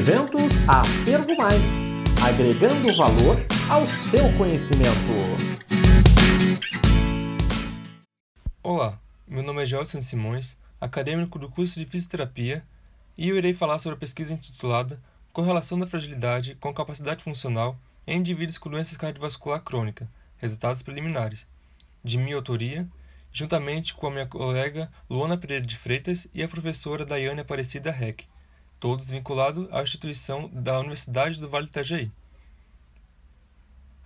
Eventos Acervo Mais agregando valor ao seu conhecimento. Olá, meu nome é Gelson Simões, acadêmico do curso de Fisioterapia, e eu irei falar sobre a pesquisa intitulada Correlação da fragilidade com capacidade funcional em indivíduos com doenças cardiovascular crônica, resultados preliminares, de minha autoria, juntamente com a minha colega Luana Pereira de Freitas e a professora Daiane Aparecida Reck, todos vinculados à instituição da Universidade do Vale do Itajaí.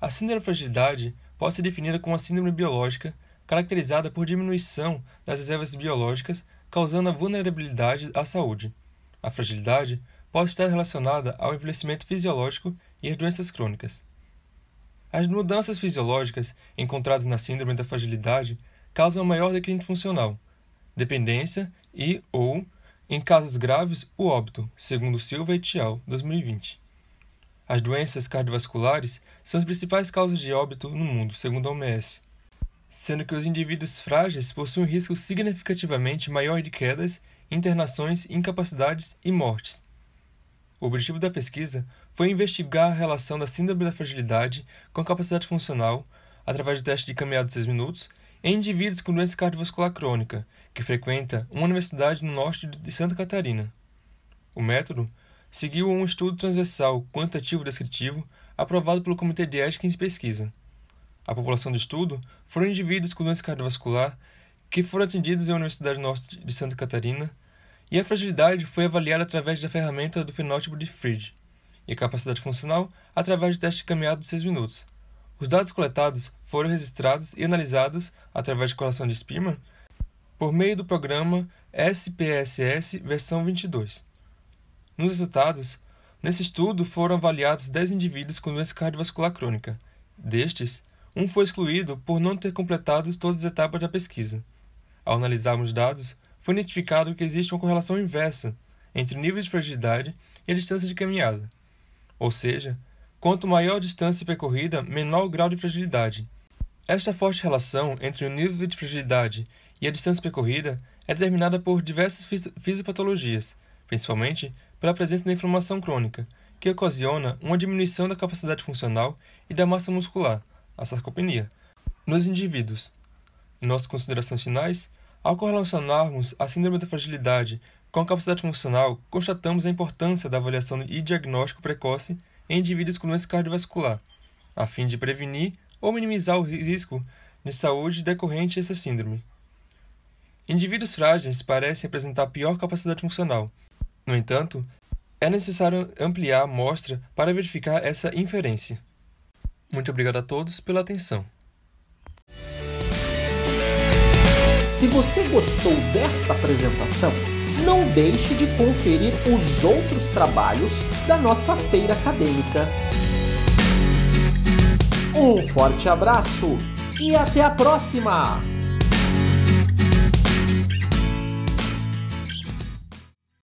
A síndrome de fragilidade pode ser definida como uma síndrome biológica caracterizada por diminuição das reservas biológicas, causando a vulnerabilidade à saúde. A fragilidade pode estar relacionada ao envelhecimento fisiológico e às doenças crônicas. As mudanças fisiológicas encontradas na síndrome da fragilidade causam maior declínio funcional, dependência e ou em casos graves, o óbito, segundo Silva et al., 2020. As doenças cardiovasculares são as principais causas de óbito no mundo, segundo a OMS, sendo que os indivíduos frágeis possuem um risco significativamente maior de quedas, internações, incapacidades e mortes. O objetivo da pesquisa foi investigar a relação da síndrome da fragilidade com a capacidade funcional através do teste de caminhada de 6 minutos em indivíduos com doença cardiovascular crônica, que frequenta uma universidade no norte de Santa Catarina. O método seguiu um estudo transversal quantitativo descritivo aprovado pelo Comitê de Ética em Pesquisa. A população do estudo foram indivíduos com doença cardiovascular que foram atendidos em Universidade Norte de Santa Catarina, e a fragilidade foi avaliada através da ferramenta do fenótipo de Fried, e a capacidade funcional através do teste de caminhada de 6 minutos, os dados coletados foram registrados e analisados através de correlação de Spearman por meio do programa SPSS versão 22. Nos resultados, nesse estudo foram avaliados 10 indivíduos com doença cardiovascular crônica. Destes, um foi excluído por não ter completado todas as etapas da pesquisa. Ao analisarmos os dados, foi identificado que existe uma correlação inversa entre o nível de fragilidade e a distância de caminhada. Ou seja, Quanto maior a distância percorrida, menor o grau de fragilidade. Esta forte relação entre o nível de fragilidade e a distância percorrida é determinada por diversas fisiopatologias, principalmente pela presença da inflamação crônica, que ocasiona uma diminuição da capacidade funcional e da massa muscular, a sarcopenia, nos indivíduos. Em nossas considerações finais, ao correlacionarmos a síndrome da fragilidade com a capacidade funcional, constatamos a importância da avaliação e diagnóstico precoce em indivíduos com doença cardiovascular, a fim de prevenir ou minimizar o risco de saúde decorrente dessa síndrome. Indivíduos frágeis parecem apresentar pior capacidade funcional. No entanto, é necessário ampliar a amostra para verificar essa inferência. Muito obrigado a todos pela atenção. Se você gostou desta apresentação, não deixe de conferir os outros trabalhos da nossa feira acadêmica. Um forte abraço e até a próxima!